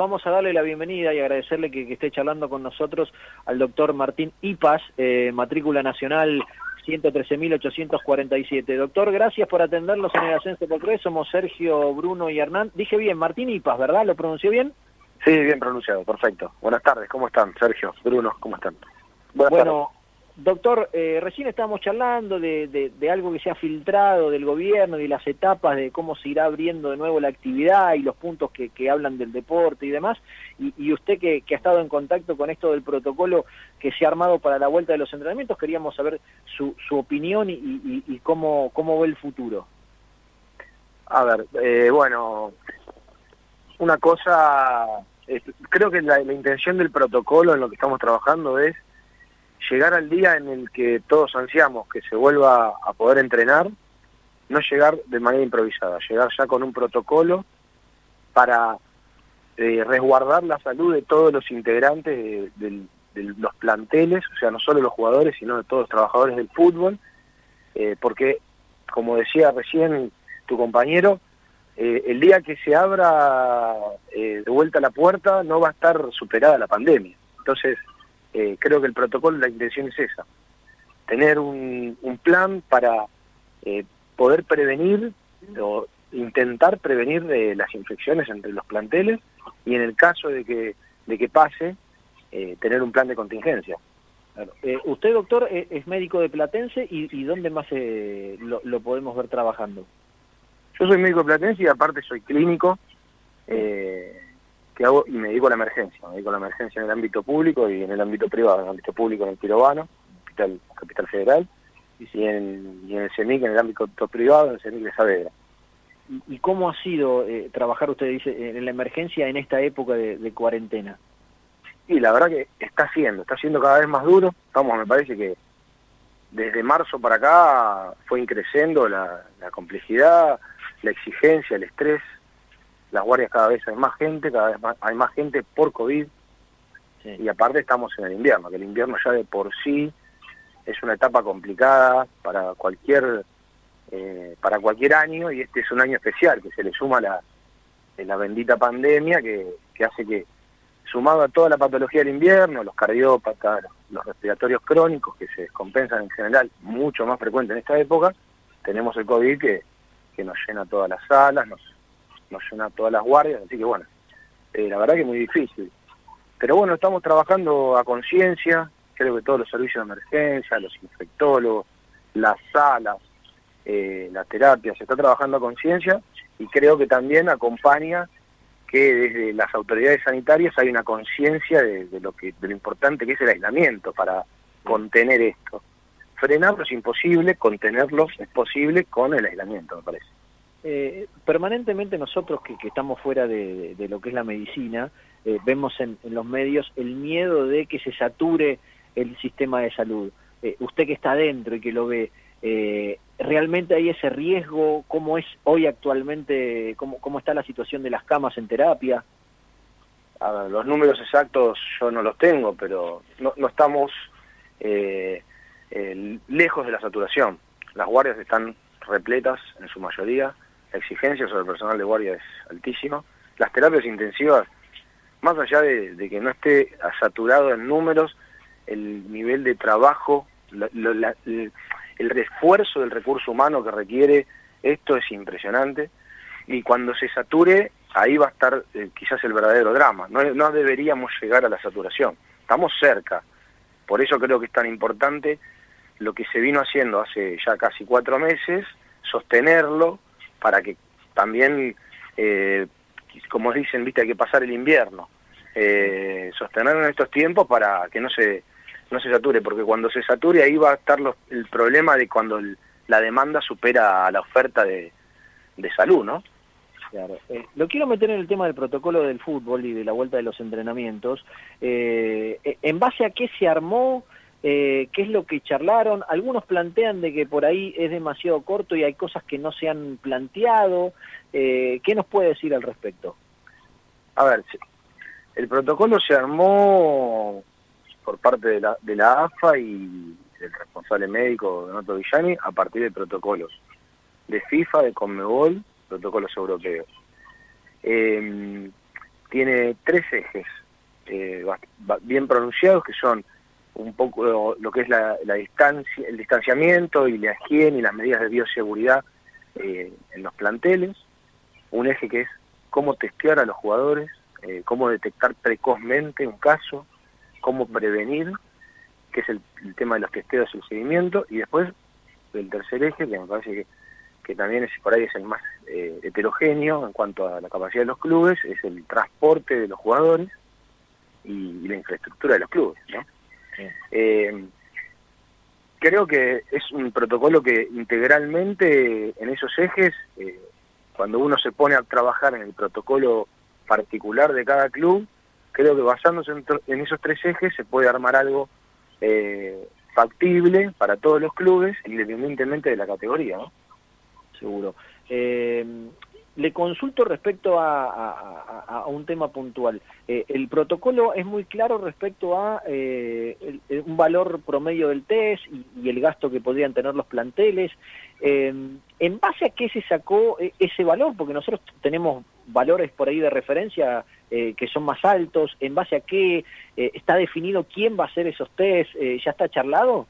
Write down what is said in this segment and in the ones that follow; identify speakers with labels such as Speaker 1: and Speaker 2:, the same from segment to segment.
Speaker 1: vamos a darle la bienvenida y agradecerle que, esté charlando con nosotros al doctor Martín Ipas, eh, matrícula nacional 113.847. Doctor, gracias por atenderlos en el Ascenso por Somos Sergio, Bruno y Hernán. Dije bien, Martín Ipas, ¿verdad? ¿Lo pronuncié bien?
Speaker 2: Sí, bien pronunciado, perfecto. Buenas tardes, ¿cómo están? Sergio, Bruno, ¿cómo están?
Speaker 1: Buenas bueno, Doctor, eh, recién estábamos charlando de, algo que se ha filtrado del gobierno y las etapas de cómo se irá abriendo de nuevo la actividad y los puntos que, hablan del deporte y demás. Y, usted que, ha estado en contacto con esto del protocolo que se ha armado para la vuelta de los entrenamientos, queríamos saber su, opinión y, cómo, cómo ve el futuro.
Speaker 2: A ver, eh, bueno, una cosa, creo que la intención del protocolo en lo que estamos trabajando es llegar al día en el que todos ansiamos que se vuelva a poder entrenar, no llegar de manera improvisada, llegar ya con un protocolo para eh, resguardar la salud de todos los integrantes de, los planteles, o sea, no solo los jugadores, sino de todos los trabajadores del fútbol, eh, porque, como decía recién tu compañero, eh, el día que se abra de vuelta la puerta no va a estar superada la pandemia. Entonces, eh, creo que el protocolo, la intención es esa, tener un, plan para eh, poder prevenir o intentar prevenir de las infecciones entre los planteles y en el caso de que, de que pase, eh, tener un plan de contingencia.
Speaker 1: usted, doctor, es médico de Platense y, ¿dónde más lo, lo, podemos ver trabajando?
Speaker 2: Yo soy médico de Platense y aparte soy clínico. Eh, hago y me dedico a la emergencia, me dedico a la emergencia en el ámbito público y en el ámbito privado, en el ámbito público en el Pirobano, Capital, Capital Federal, y en, y en el CEMIC en el ámbito privado, en el CEMIC de Saavedra.
Speaker 1: ¿Y cómo ha sido eh, trabajar, usted dice, en la emergencia en esta época de, cuarentena?
Speaker 2: Y la verdad que está siendo, está siendo cada vez más duro. Estamos, me parece que desde marzo para acá fue increciendo la complejidad, la exigencia, el estrés, las guardias cada vez hay más gente, cada vez hay más gente por COVID, y aparte estamos en el invierno, que el invierno ya de por sí es una etapa complicada para cualquier eh, para cualquier año y este es un año especial que se le suma la, la bendita pandemia que, que hace que sumado a toda la patología del invierno, los cardiópatas, los respiratorios crónicos que se descompensan en general, mucho más frecuente en esta época, tenemos el COVID que, que nos llena todas las salas, nos nos llena todas las guardias, así que bueno, eh, la verdad que es muy difícil. Pero bueno, estamos trabajando a conciencia, creo que todos los servicios de emergencia, los infectólogos, las salas, eh, la terapia, se está trabajando a conciencia y creo que también acompaña que desde las autoridades sanitarias hay una conciencia de, lo que de lo importante que es el aislamiento para contener esto. Frenarlo es imposible, contenerlo es posible con el aislamiento, me parece.
Speaker 1: Eh, permanentemente nosotros que, estamos fuera de, lo que es la medicina, eh, vemos en, los medios el miedo de que se sature el sistema de salud. Eh, usted que está adentro y que lo ve, ¿realmente hay ese riesgo? ¿Cómo es hoy actualmente, cómo, cómo está la situación de las camas en terapia?
Speaker 2: los números exactos yo no los tengo, pero no, no estamos lejos de la saturación. Las guardias están repletas en su mayoría, la exigencia sobre el personal de guardia es altísima. Las terapias intensivas, más allá de, que no esté saturado en números, el nivel de trabajo, el, refuerzo del recurso humano que requiere esto es impresionante. Y cuando se sature, ahí va a estar eh, quizás el verdadero drama. No deberíamos llegar a la saturación. Estamos cerca. Por eso creo que es tan importante lo que se vino haciendo hace ya casi cuatro meses, sostenerlo, para que también, eh, como dicen, viste, hay que pasar el invierno, eh, sostenerlo en estos tiempos para que no se no se sature, porque cuando se sature ahí va a estar el problema de cuando la demanda supera a la oferta de, de salud, ¿no?
Speaker 1: Claro. Eh, lo quiero meter en el tema del protocolo del fútbol y de la vuelta de los entrenamientos. Eh, ¿En base a qué se armó? Eh, qué es lo que charlaron. Algunos plantean de que por ahí es demasiado corto y hay cosas que no se han planteado. Eh, ¿Qué nos puede decir al respecto?
Speaker 2: A ver, el protocolo se armó por parte de la, de la AFA y del responsable médico Donato Villani a partir de protocolos de FIFA, de Conmebol, protocolos europeos. Eh, tiene tres ejes eh, bien pronunciados que son un poco lo, que es la, distancia, el distanciamiento y la higiene y las medidas de bioseguridad eh, en los planteles, un eje que es cómo testear a los jugadores, eh, cómo detectar precozmente un caso, cómo prevenir, que es el, tema de los testeos y el seguimiento, y después el tercer eje, que me parece que, que también es por ahí es el más eh, heterogéneo en cuanto a la capacidad de los clubes, es el transporte de los jugadores y, la infraestructura de los clubes. ¿no? Eh, creo que es un protocolo que integralmente en esos ejes, eh, cuando uno se pone a trabajar en el protocolo particular de cada club, creo que basándose en, esos tres ejes se puede armar algo eh, factible para todos los clubes, independientemente de la categoría. ¿no?
Speaker 1: Seguro. Le consulto respecto a, un tema puntual. Eh, el protocolo es muy claro respecto a eh, un valor promedio del test y, el gasto que podrían tener los planteles. Eh, ¿En base a qué se sacó ese valor? Porque nosotros tenemos valores por ahí de referencia que son más altos. ¿En base a qué está definido quién va a hacer esos test? ¿Ya está charlado?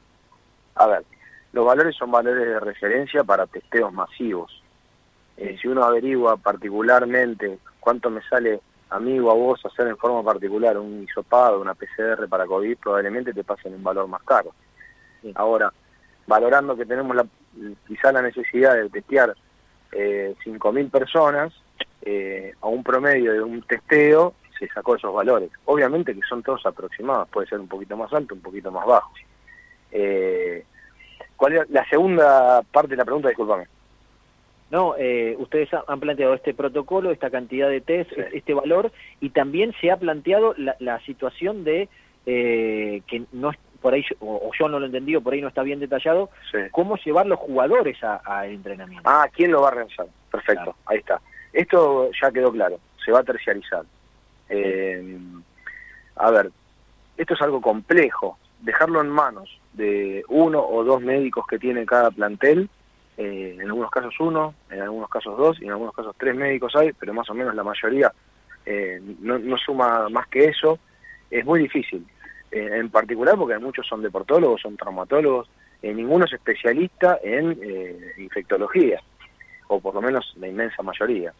Speaker 2: A ver, los valores son valores de referencia para testeos masivos eh, si uno averigua particularmente cuánto me sale a mí o a vos hacer en forma particular un hisopado, una PCR para COVID, probablemente te pasen un valor más caro. Ahora, valorando que tenemos la, quizá la necesidad de testear eh, 5.000 personas, eh, a un promedio de un testeo se sacó esos valores. Obviamente que son todos aproximados, puede ser un poquito más alto, un poquito más bajo. Eh, ¿Cuál es la segunda parte de la pregunta? Disculpame.
Speaker 1: No, eh, ustedes han planteado este protocolo, esta cantidad de test, este valor, y también se ha planteado la, situación de eh, que no por ahí, o, yo no lo he entendido, por ahí no está bien detallado, cómo llevar los jugadores al entrenamiento.
Speaker 2: Ah, ¿quién lo va a realizar? Perfecto, ahí está. Esto ya quedó claro, se va a terciarizar. Eh, a ver, esto es algo complejo, dejarlo en manos de uno o dos médicos que tiene cada plantel eh, en algunos casos uno, en algunos casos dos y en algunos casos tres médicos hay, pero más o menos la mayoría eh, no, suma más que eso. Es muy difícil, eh, en particular porque muchos son deportólogos, son traumatólogos, ninguno es especialista en infectología, o por lo menos la inmensa mayoría.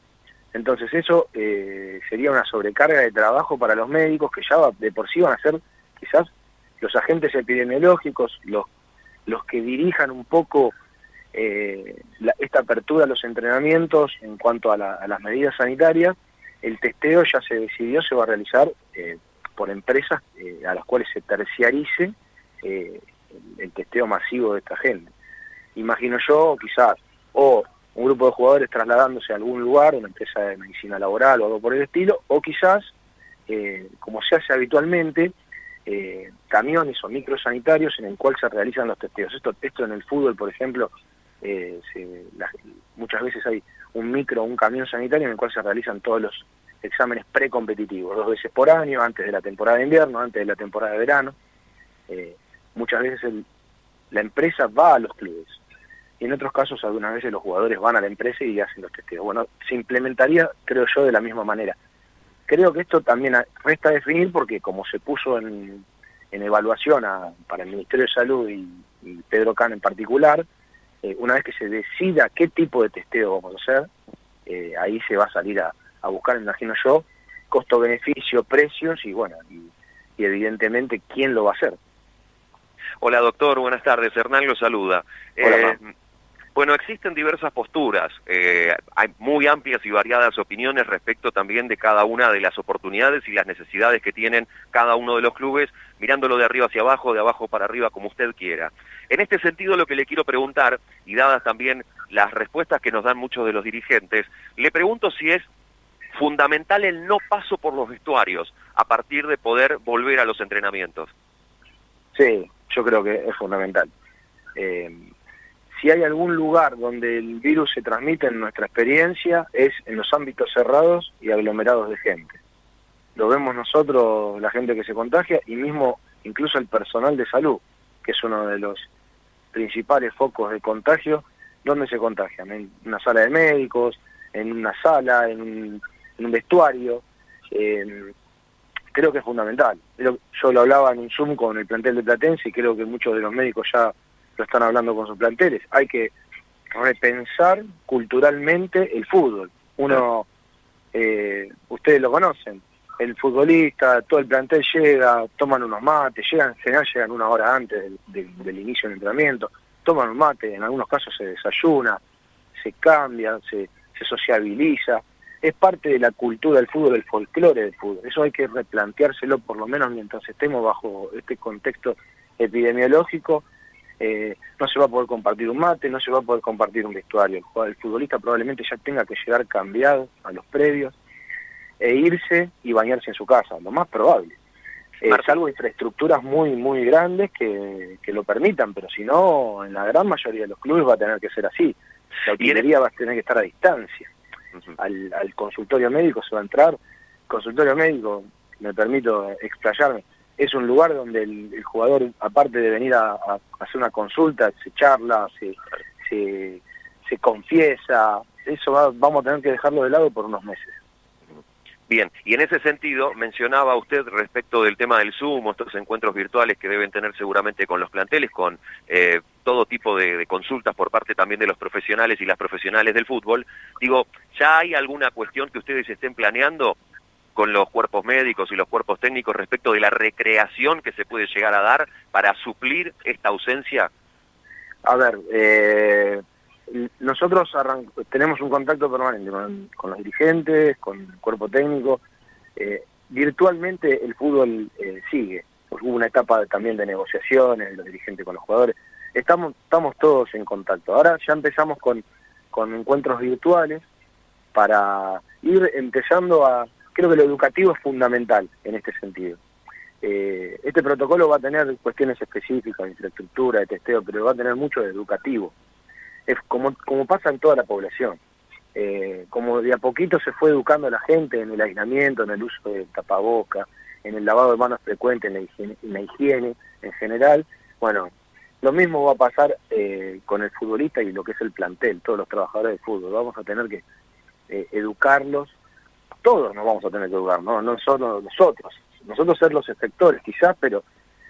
Speaker 2: Entonces eso sería una sobrecarga de trabajo para los médicos que ya de por sí van a ser quizás los agentes epidemiológicos, los, los que dirijan un poco eh, esta apertura a los entrenamientos en cuanto a, las medidas sanitarias, el testeo ya se decidió, se va a realizar eh, por empresas eh, a las cuales se terciarice el, testeo masivo de esta gente. Imagino yo, quizás, o un grupo de jugadores trasladándose a algún lugar, una empresa de medicina laboral o algo por el estilo, o quizás, como se hace habitualmente, camiones o microsanitarios en el cual se realizan los testeos. Esto, esto en el fútbol, por ejemplo, eh, muchas veces hay un micro, un camión sanitario en el cual se realizan todos los exámenes precompetitivos, dos veces por año, antes de la temporada de invierno, antes de la temporada de verano. Eh, muchas veces la empresa va a los clubes y en otros casos algunas veces los jugadores van a la empresa y hacen los testeos. Bueno, se implementaría, creo yo, de la misma manera. Creo que esto también resta definir porque como se puso en, evaluación para el Ministerio de Salud y, y Pedro Can en particular, eh, una vez que se decida qué tipo de testeo vamos a hacer, eh, ahí se va a salir a, buscar, imagino yo, costo-beneficio, precios y bueno, y, evidentemente quién lo va a hacer.
Speaker 3: Hola doctor, buenas tardes, Hernán lo saluda. Eh, bueno, existen diversas posturas, hay muy amplias y variadas opiniones respecto también de cada una de las oportunidades y las necesidades que tienen cada uno de los clubes, mirándolo de arriba hacia abajo, de abajo para arriba, como usted quiera. En este sentido, lo que le quiero preguntar, y dadas también las respuestas que nos dan muchos de los dirigentes, le pregunto si es fundamental el no paso por los vestuarios a partir de poder volver a los entrenamientos.
Speaker 2: Sí, yo creo que es fundamental. Eh, si hay algún lugar donde el virus se transmite en nuestra experiencia es en los ámbitos cerrados y aglomerados de gente. Lo vemos nosotros, la gente que se contagia, y mismo incluso el personal de salud, que es uno de los principales focos de contagio, ¿dónde se contagian? En una sala de médicos, en una sala, en un, vestuario. eh, creo que es fundamental. Yo lo hablaba en un Zoom con el plantel de Platense y creo que muchos de los médicos ya lo están hablando con sus planteles. Hay que repensar culturalmente el fútbol. Uno, eh, ustedes lo conocen, el futbolista, todo el plantel llega, toman unos mates, llegan, en general llegan una hora antes del, inicio del entrenamiento, toman un mate, en algunos casos se desayuna, se cambia, se, se sociabiliza, es parte de la cultura del fútbol, del folclore del fútbol. Eso hay que replanteárselo por lo menos mientras estemos bajo este contexto epidemiológico. Eh, no se va a poder compartir un mate, no se va a poder compartir un vestuario. El futbolista probablemente ya tenga que llegar cambiado a los previos e irse y bañarse en su casa, lo más probable. Eh, salvo infraestructuras muy, muy grandes que, que lo permitan, pero si no, en la gran mayoría de los clubes va a tener que ser así. La utilería va a tener que estar a distancia al, al, consultorio médico se va a entrar. Consultorio médico, me permito explayarme, es un lugar donde el, jugador, aparte de venir a, hacer una consulta, se charla, se, se, confiesa, eso vamos a tener que dejarlo de lado por unos meses.
Speaker 3: Bien, y en ese sentido mencionaba usted respecto del tema del Zoom, estos encuentros virtuales que deben tener seguramente con los planteles, con eh, todo tipo de, consultas por parte también de los profesionales y las profesionales del fútbol. Digo, ¿ya hay alguna cuestión que ustedes estén planeando con los cuerpos médicos y los cuerpos técnicos respecto de la recreación que se puede llegar a dar para suplir esta ausencia?
Speaker 2: A ver, eh, nosotros tenemos un contacto permanente con, los dirigentes, con el cuerpo técnico. Eh, virtualmente el fútbol eh, sigue. Hubo una etapa también de negociaciones, los dirigentes con los jugadores. Estamos, estamos todos en contacto. Ahora ya empezamos con, con encuentros virtuales para ir empezando a... Creo que lo educativo es fundamental en este sentido. Eh, este protocolo va a tener cuestiones específicas de infraestructura, de testeo, pero va a tener mucho de educativo es como, como pasa en toda la población. Eh, como de a poquito se fue educando a la gente en el aislamiento, en el uso de tapaboca, en el lavado de manos frecuente, en la higiene, en, general, bueno, lo mismo va a pasar eh, con el futbolista y lo que es el plantel, todos los trabajadores de fútbol. Vamos a tener que eh, educarlos, todos nos vamos a tener que educar, no, no solo nosotros, nosotros ser los efectores quizás, pero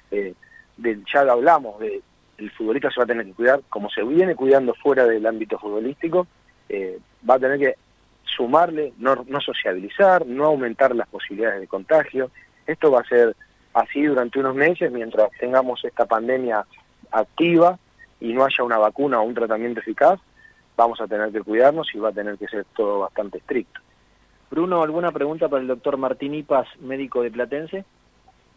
Speaker 2: de, ya hablamos de el futbolista se va a tener que cuidar, como se viene cuidando fuera del ámbito futbolístico, eh, va a tener que sumarle, no, no sociabilizar, no aumentar las posibilidades de contagio. Esto va a ser así durante unos meses mientras tengamos esta pandemia activa y no haya una vacuna o un tratamiento eficaz, vamos a tener que cuidarnos y va a tener que ser todo bastante estricto.
Speaker 1: Bruno, ¿alguna pregunta para el doctor Martín Ipas, médico de Platense?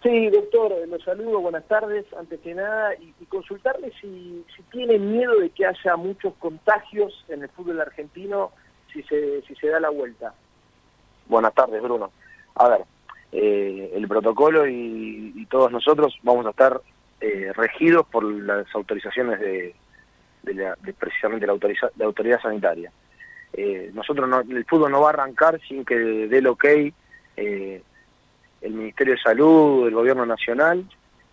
Speaker 4: Sí, doctor, los saludo, buenas tardes, antes que nada, y, consultarle si, si tiene miedo de que haya muchos contagios en el fútbol argentino si se, si se da la vuelta.
Speaker 2: Buenas tardes, Bruno. A ver, eh, el protocolo y, todos nosotros vamos a estar eh, regidos por las autorizaciones de, precisamente la, la autoridad sanitaria. Nosotros no, el fútbol no va a arrancar sin que dé el ok el Ministerio de Salud, el Gobierno Nacional,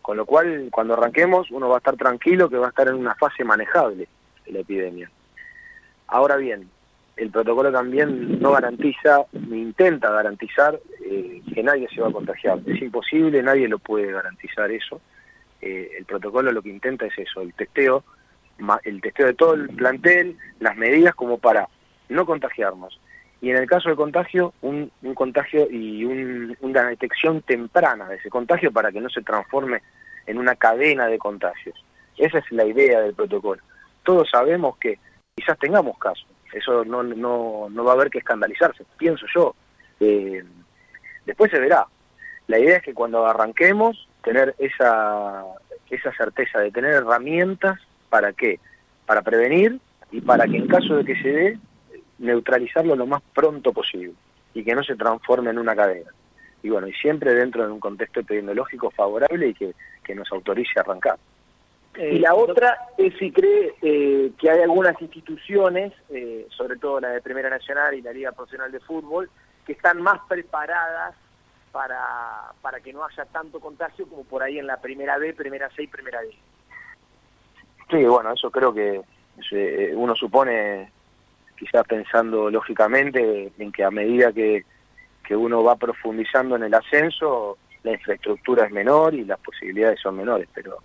Speaker 2: con lo cual cuando arranquemos uno va a estar tranquilo que va a estar en una fase manejable la epidemia. Ahora bien, el protocolo también no garantiza, ni intenta garantizar eh, que nadie se va a contagiar. Es imposible, nadie lo puede garantizar eso. Eh, el protocolo lo que intenta es eso, el testeo, el testeo de todo el plantel, las medidas como para no contagiarnos y en el caso de contagio, un, contagio y una detección temprana de ese contagio para que no se transforme en una cadena de contagios. Esa es la idea del protocolo. Todos sabemos que quizás tengamos casos, eso no, no, no va a haber que escandalizarse, pienso yo. Eh, después se verá. La idea es que cuando arranquemos, tener esa, esa certeza de tener herramientas para qué, para prevenir y para que en caso de que se dé, neutralizarlo lo más pronto posible y que no se transforme en una cadena. Y bueno, y siempre dentro de un contexto epidemiológico favorable y que, nos autorice a arrancar.
Speaker 4: y la otra es si cree eh, que hay algunas instituciones, eh, sobre todo la de Primera Nacional y la Liga Profesional de Fútbol, que están más preparadas para, para que no haya tanto contagio como por ahí en la Primera B, Primera C y Primera D.
Speaker 2: Sí, bueno, eso creo que eh, uno supone quizás pensando lógicamente en que a medida que, que uno va profundizando en el ascenso, la infraestructura es menor y las posibilidades son menores, pero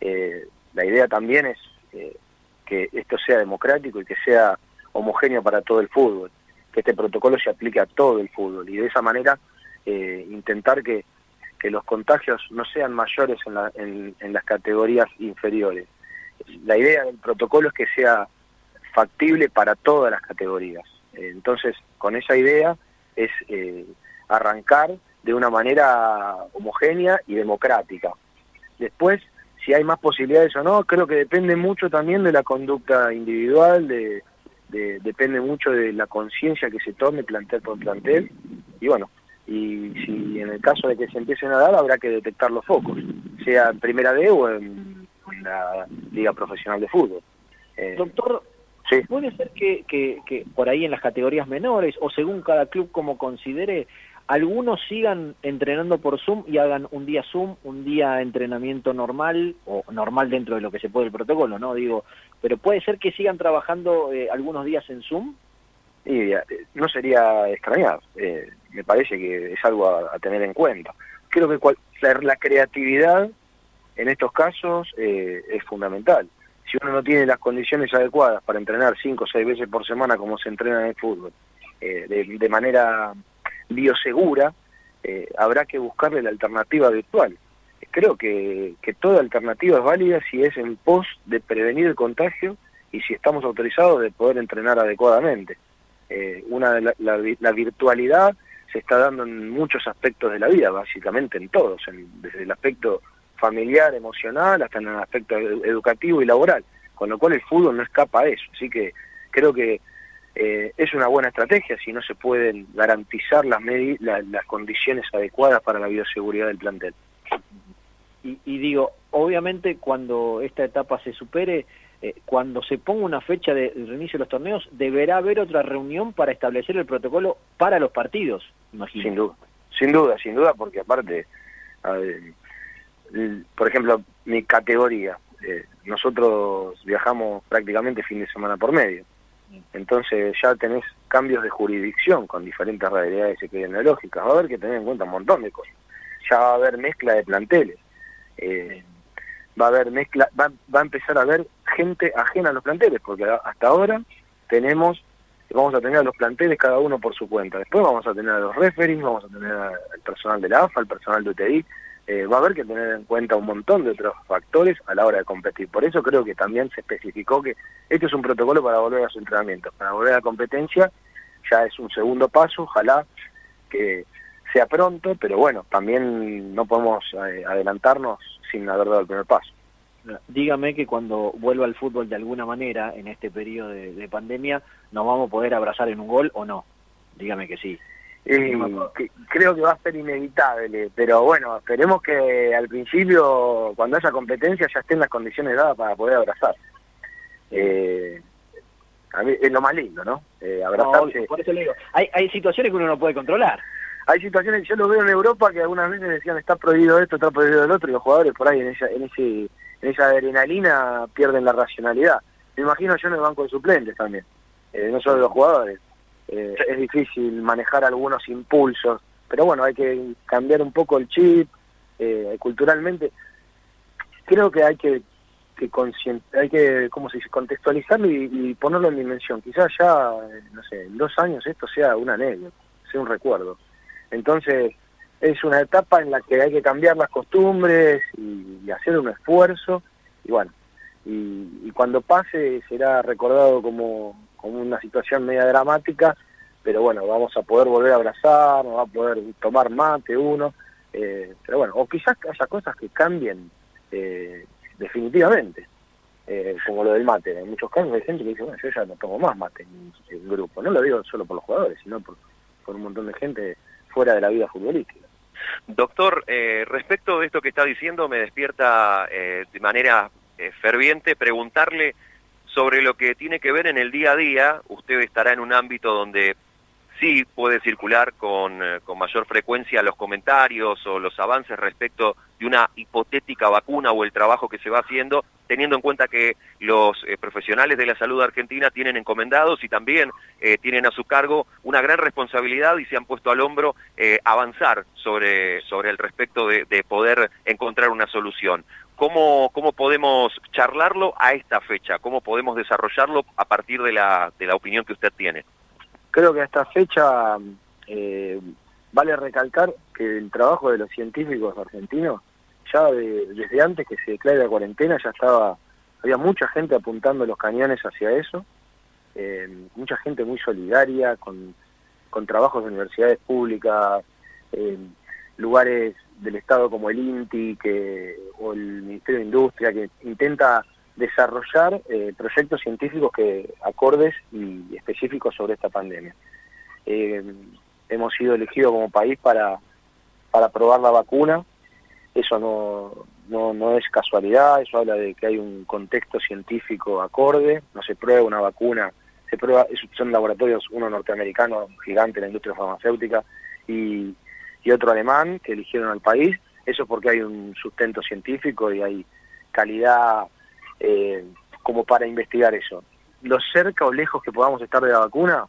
Speaker 2: eh, la idea también es eh, que esto sea democrático y que sea homogéneo para todo el fútbol, que este protocolo se aplique a todo el fútbol y de esa manera eh, intentar que, que, los contagios no sean mayores en, la, en, las categorías inferiores. La idea del protocolo es que sea factible para todas las categorías. entonces, con esa idea es arrancar de una manera homogénea y democrática. Después, si hay más posibilidades o no, creo que depende mucho también de la conducta individual, de, depende mucho de la conciencia que se tome plantel por plantel, y bueno, y si en el caso de que se empiecen a dar, habrá que detectar los focos, sea en Primera D o en, la Liga Profesional de Fútbol.
Speaker 1: Eh, Doctor, ¿sí? ¿puede ser que, que, que por ahí en las categorías menores, o según cada club como considere, algunos sigan entrenando por Zoom y hagan un día Zoom, un día entrenamiento normal, o normal dentro de lo que se puede el protocolo, ¿no? Digo, pero puede ser que sigan trabajando eh, algunos días en Zoom.
Speaker 2: Y eh, no sería extrañar, eh, me parece que es algo a, tener en cuenta. Creo que la, creatividad en estos casos es fundamental. Si uno no tiene las condiciones adecuadas para entrenar cinco o seis veces por semana como se entrena en el fútbol, de manera biosegura, eh, habrá que buscarle la alternativa virtual. Creo que, toda alternativa es válida si es en pos de prevenir el contagio y si estamos autorizados de poder entrenar adecuadamente. Eh, una la, virtualidad se está dando en muchos aspectos de la vida, básicamente en todos, desde el aspecto familiar, emocional, hasta en el aspecto educativo y laboral, con lo cual el fútbol no escapa a eso. Así que creo que eh, es una buena estrategia si no se pueden garantizar las, las condiciones adecuadas para la bioseguridad del plantel.
Speaker 1: Y, digo, obviamente cuando esta etapa se supere, eh, cuando se ponga una fecha de reinicio de los torneos, deberá haber otra reunión para establecer el protocolo para los partidos, imagino.
Speaker 2: Sin duda, sin duda, sin duda, porque aparte, por ejemplo, mi categoría, eh, nosotros viajamos prácticamente fin de semana por medio entonces ya tenés cambios de jurisdicción con diferentes realidades epidemiológicas. Va a haber que tener en cuenta un montón de cosas. Ya va a haber mezcla de planteles. Eh, va a haber mezcla, va, va a empezar a haber gente ajena a los planteles, porque hasta ahora tenemos, vamos a tener a los planteles cada uno por su cuenta. Después vamos a tener a los referees, vamos a tener al personal de la AFA, al personal de UTI, eh, va a haber que tener en cuenta un montón de otros factores a la hora de competir. Por eso creo que también se especificó que este es un protocolo para volver a su entrenamiento. Para volver a la competencia ya es un segundo paso, ojalá que sea pronto, pero bueno, también no podemos eh, adelantarnos sin haber dado el primer paso.
Speaker 1: Dígame que cuando vuelva al fútbol de alguna manera en este periodo de pandemia, ¿nos vamos a poder abrazar en un gol o no? Dígame que sí.
Speaker 2: Eh, creo que va a ser inevitable, pero bueno, esperemos que al principio, cuando haya competencia, ya estén las condiciones dadas para poder abrazar. Eh, a mí es lo más lindo, ¿no?
Speaker 1: Eh, abrazarse. por eso le digo, hay, hay situaciones que uno no puede controlar.
Speaker 2: Hay situaciones, yo lo veo en Europa que algunas veces decían está prohibido esto, está prohibido el otro, y los jugadores por ahí en esa, en ese, en esa adrenalina pierden la racionalidad. Me imagino yo en el banco de suplentes también, eh, no solo los jugadores eh, es difícil manejar algunos impulsos, pero bueno, hay que cambiar un poco el chip, eh, culturalmente. Creo que hay que que hay que cómo se dice contextualizarlo y, ponerlo en dimensión. Quizás ya no sé en dos años esto sea una anécdota sea un recuerdo. Entonces es una etapa en la que hay que cambiar las costumbres y, hacer un esfuerzo y bueno y, cuando pase será recordado como como una situación media dramática, pero bueno, vamos a poder volver a abrazar, va a poder tomar mate uno, eh, pero bueno, o quizás haya cosas que cambien eh, definitivamente, eh, como lo del mate. En muchos casos hay gente que dice, bueno, yo ya no tomo más mate en el grupo. No lo digo solo por los jugadores, sino por, por un montón de gente fuera de la vida futbolística.
Speaker 3: Doctor, respecto de esto que está diciendo, me despierta de manera ferviente preguntarle sobre lo que tiene que ver en el día a día, usted estará en un ámbito donde sí puede circular con, eh, con, mayor frecuencia los comentarios o los avances respecto de una hipotética vacuna o el trabajo que se va haciendo, teniendo en cuenta que los eh, profesionales de la salud argentina tienen encomendados y también eh, tienen a su cargo una gran responsabilidad y se han puesto al hombro avanzar sobre, sobre el respecto de poder encontrar una solución. ¿Cómo, ¿Cómo podemos charlarlo a esta fecha? ¿Cómo podemos desarrollarlo a partir de la, de la opinión que usted tiene?
Speaker 2: Creo que a esta fecha eh, vale recalcar que el trabajo de los científicos argentinos, ya desde antes que se declare la cuarentena, ya estaba, había mucha gente apuntando los cañones hacia eso, eh, mucha gente muy solidaria, con, con trabajos de universidades públicas, eh, lugares del Estado como el INTI que, o el Ministerio de Industria, que intenta desarrollar eh, proyectos científicos que acordes y específicos sobre esta pandemia. Eh, hemos sido elegidos como país para, para probar la vacuna, eso no, no, no, es casualidad, eso habla de que hay un contexto científico acorde, no se prueba una vacuna, se prueba, son laboratorios, uno norteamericano, gigante la industria farmacéutica, y, y otro alemán que eligieron al país, eso porque hay un sustento científico y hay calidad eh, como para investigar eso. Lo cerca o lejos que podamos estar de la vacuna,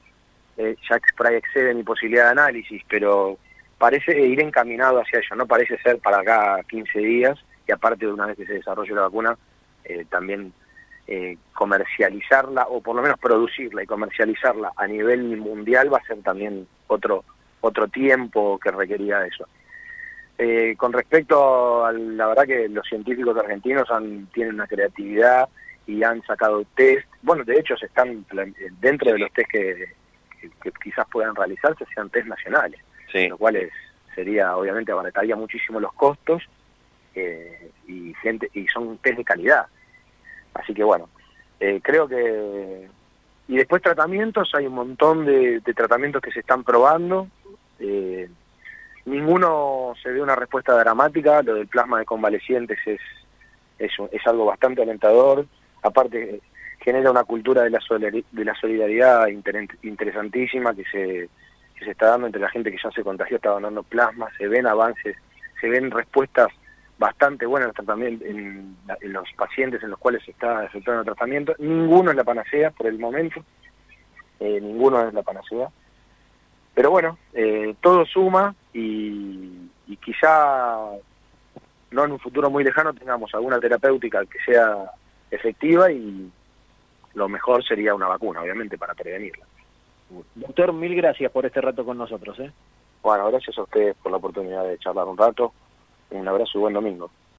Speaker 2: eh, ya por ahí excede mi posibilidad de análisis, pero parece ir encaminado hacia ello, no parece ser para acá 15 días, y aparte de una vez que se desarrolle la vacuna, eh, también eh, comercializarla, o por lo menos producirla y comercializarla a nivel mundial va a ser también otro, otro tiempo que requería eso. Eh, con respecto a la verdad que los científicos argentinos han, tienen una creatividad y han sacado test, bueno, de hecho se están dentro de los test que, quizás puedan realizarse, sean test nacionales, lo cual sería, obviamente, abarataría muchísimo los costos eh, y, gente, y son test de calidad. Así que bueno, eh, creo que... Y después tratamientos, hay un montón de, de tratamientos que se están probando. Eh, Ninguno se ve una respuesta dramática, lo del plasma de convalecientes es, es, algo bastante alentador, aparte genera una cultura de la, solidaridad interesantísima que se, se está dando entre la gente que ya se contagió, está donando plasma, se ven avances, se ven respuestas bastante buenas en, en, en los pacientes en los cuales se está efectuando el tratamiento. Ninguno es la panacea por el momento, eh, ninguno es la panacea. Pero bueno, eh, todo suma y, quizá no en un futuro muy lejano tengamos alguna terapéutica que sea efectiva y lo mejor sería una vacuna, obviamente, para prevenirla.
Speaker 1: Doctor, mil gracias por este rato con nosotros. ¿eh?
Speaker 2: Bueno, gracias a ustedes por la oportunidad de charlar un rato. Un abrazo y buen domingo.